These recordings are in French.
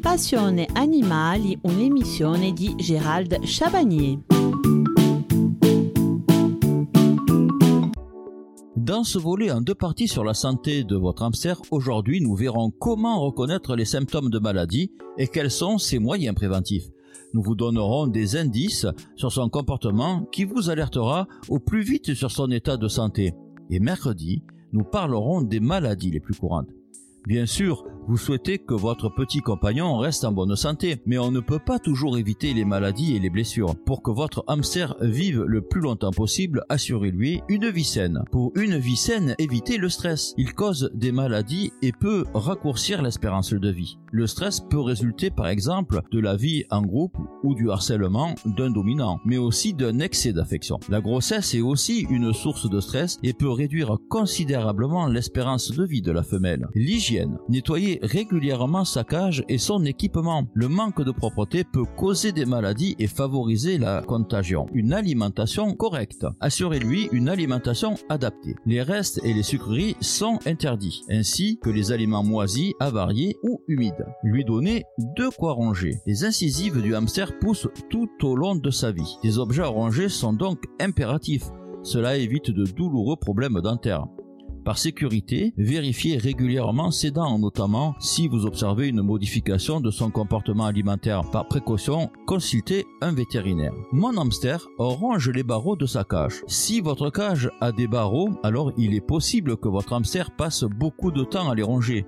Passione Animali, un'emissione di Gérald Chabagnier. Dans ce volet en deux parties sur la santé de votre hamster, aujourd'hui nous verrons comment reconnaître les symptômes de maladie et quels sont ses moyens préventifs. Nous vous donnerons des indices sur son comportement qui vous alertera au plus vite sur son état de santé. Et mercredi, nous parlerons des maladies les plus courantes. Bien sûr, vous souhaitez que votre petit compagnon reste en bonne santé, mais on ne peut pas toujours éviter les maladies et les blessures. Pour que votre hamster vive le plus longtemps possible, assurez-lui une vie saine. Pour une vie saine, évitez le stress. Il cause des maladies et peut raccourcir l'espérance de vie. Le stress peut résulter par exemple de la vie en groupe ou du harcèlement d'un dominant, mais aussi d'un excès d'affection. La grossesse est aussi une source de stress et peut réduire considérablement l'espérance de vie de la femelle. L'hygiène. Nettoyer régulièrement sa cage et son équipement. Le manque de propreté peut causer des maladies et favoriser la contagion. Une alimentation correcte. Assurez-lui une alimentation adaptée. Les restes et les sucreries sont interdits, ainsi que les aliments moisis, avariés ou humides. Lui donner de quoi ronger. Les incisives du hamster poussent tout au long de sa vie. Des objets à ronger sont donc impératifs. Cela évite de douloureux problèmes dentaires. Par sécurité, vérifiez régulièrement ses dents, notamment si vous observez une modification de son comportement alimentaire. Par précaution, consultez un vétérinaire. Mon hamster ronge les barreaux de sa cage. Si votre cage a des barreaux, alors il est possible que votre hamster passe beaucoup de temps à les ronger.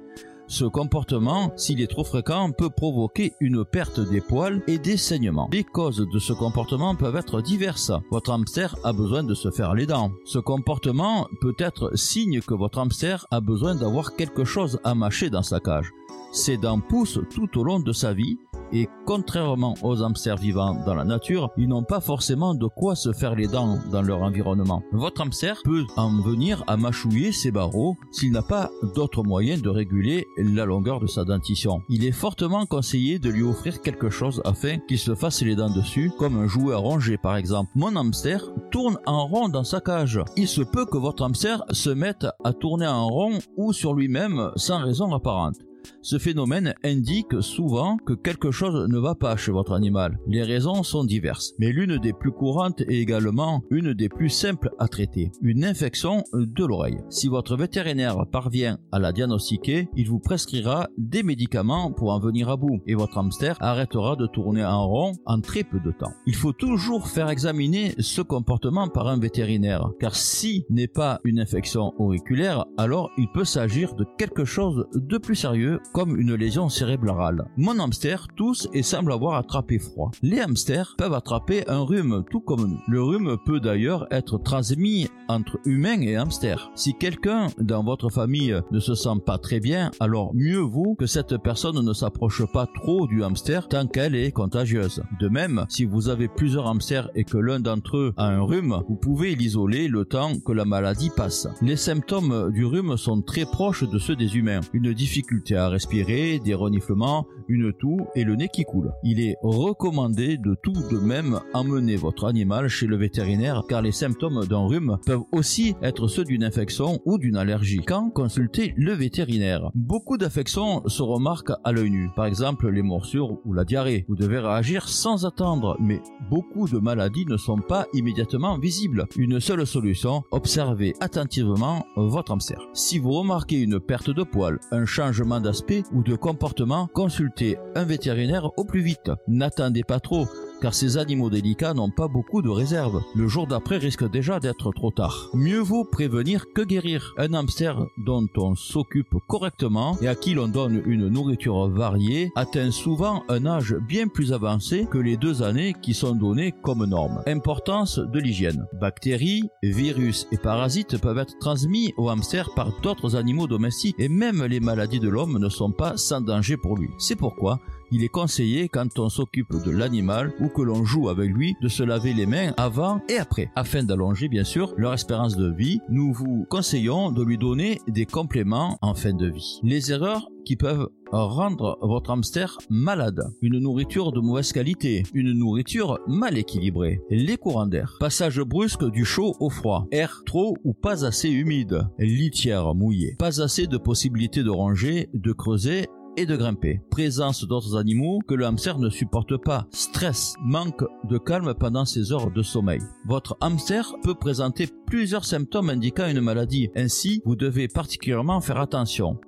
Ce comportement, s'il est trop fréquent, peut provoquer une perte des poils et des saignements. Les causes de ce comportement peuvent être diverses. Votre hamster a besoin de se faire les dents. Ce comportement peut être signe que votre hamster a besoin d'avoir quelque chose à mâcher dans sa cage. Ses dents poussent tout au long de sa vie et contrairement aux hamsters vivants dans la nature, ils n'ont pas forcément de quoi se faire les dents dans leur environnement. Votre hamster peut en venir à mâchouiller ses barreaux s'il n'a pas d'autre moyen de réguler la longueur de sa dentition. Il est fortement conseillé de lui offrir quelque chose afin qu'il se fasse les dents dessus, comme un jouet à ronger par exemple. Mon hamster tourne en rond dans sa cage. Il se peut que votre hamster se mette à tourner en rond ou sur lui-même sans raison apparente. Ce phénomène indique souvent que quelque chose ne va pas chez votre animal. Les raisons sont diverses, mais l'une des plus courantes est également une des plus simples à traiter, une infection de l'oreille. Si votre vétérinaire parvient à la diagnostiquer, il vous prescrira des médicaments pour en venir à bout et votre hamster arrêtera de tourner en rond en très peu de temps. Il faut toujours faire examiner ce comportement par un vétérinaire, car si n'est pas une infection auriculaire, alors il peut s'agir de quelque chose de plus sérieux comme une lésion cérébrale. Mon hamster tousse et semble avoir attrapé froid. Les hamsters peuvent attraper un rhume tout comme nous. Le rhume peut d'ailleurs être transmis entre humains et hamsters. Si quelqu'un dans votre famille ne se sent pas très bien, alors mieux vaut que cette personne ne s'approche pas trop du hamster tant qu'elle est contagieuse. De même, si vous avez plusieurs hamsters et que l'un d'entre eux a un rhume, vous pouvez l'isoler le temps que la maladie passe. Les symptômes du rhume sont très proches de ceux des humains. Une difficulté à respirer, des reniflements, une toux et le nez qui coule. Il est recommandé de tout de même emmener votre animal chez le vétérinaire car les symptômes d'un rhume peuvent aussi être ceux d'une infection ou d'une allergie. Quand consulter le vétérinaire Beaucoup d'affections se remarquent à l'œil nu, par exemple les morsures ou la diarrhée. Vous devez réagir sans attendre, mais beaucoup de maladies ne sont pas immédiatement visibles. Une seule solution, observez attentivement votre hamster. Si vous remarquez une perte de poils, un changement d'aspect, ou de comportement, consultez un vétérinaire au plus vite. N'attendez pas trop car ces animaux délicats n'ont pas beaucoup de réserves. Le jour d'après risque déjà d'être trop tard. Mieux vaut prévenir que guérir. Un hamster dont on s'occupe correctement et à qui l'on donne une nourriture variée atteint souvent un âge bien plus avancé que les deux années qui sont données comme norme. Importance de l'hygiène. Bactéries, virus et parasites peuvent être transmis au hamster par d'autres animaux domestiques et même les maladies de l'homme ne sont pas sans danger pour lui. C'est pourquoi Il est conseillé quand on s'occupe de l'animal ou que l'on joue avec lui de se laver les mains avant et après. Afin d'allonger bien sûr leur espérance de vie, nous vous conseillons de lui donner des compléments en fin de vie. Les erreurs qui peuvent rendre votre hamster malade. Une nourriture de mauvaise qualité, une nourriture mal équilibrée, les courants d'air, passage brusque du chaud au froid, air trop ou pas assez humide, litière mouillée, pas assez de possibilités de ranger, de creuser et de grimper. Présence d'autres animaux que le hamster ne supporte pas. Stress, manque de calme pendant ses heures de sommeil. Votre hamster peut présenter plusieurs symptômes indiquant une maladie. Ainsi, vous devez particulièrement faire attention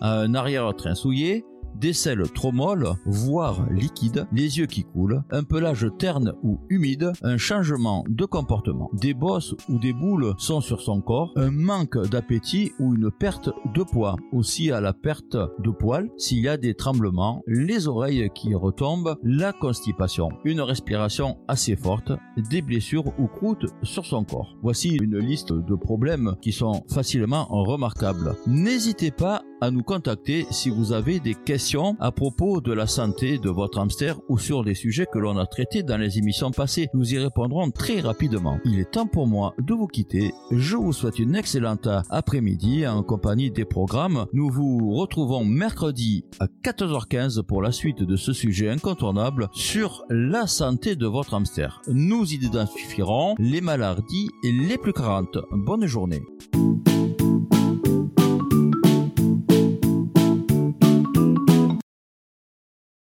un arrière-train souillé, des selles trop molles, voire liquides, les yeux qui coulent, un pelage terne ou humide, un changement de comportement. Des bosses ou des boules sont sur son corps, un manque d'appétit ou une perte de poids. Aussi à la perte de poils s'il y a des tremblements, les oreilles qui retombent, la constipation, une respiration assez forte, des blessures ou croûtes sur son corps. Voici une liste de problèmes qui sont facilement remarquables. N'hésitez pas à nous contacter si vous avez des questions à propos de la santé de votre hamster ou sur des sujets que l'on a traités dans les émissions passées. Nous y répondrons très rapidement. Il est temps pour moi de vous quitter. Je vous souhaite une excellente après-midi en compagnie des programmes. Nous vous retrouvons mercredi à 14h15 pour la suite de ce sujet incontournable sur la santé de votre hamster. Nous identifierons les maladies les plus courantes. Bonne journée.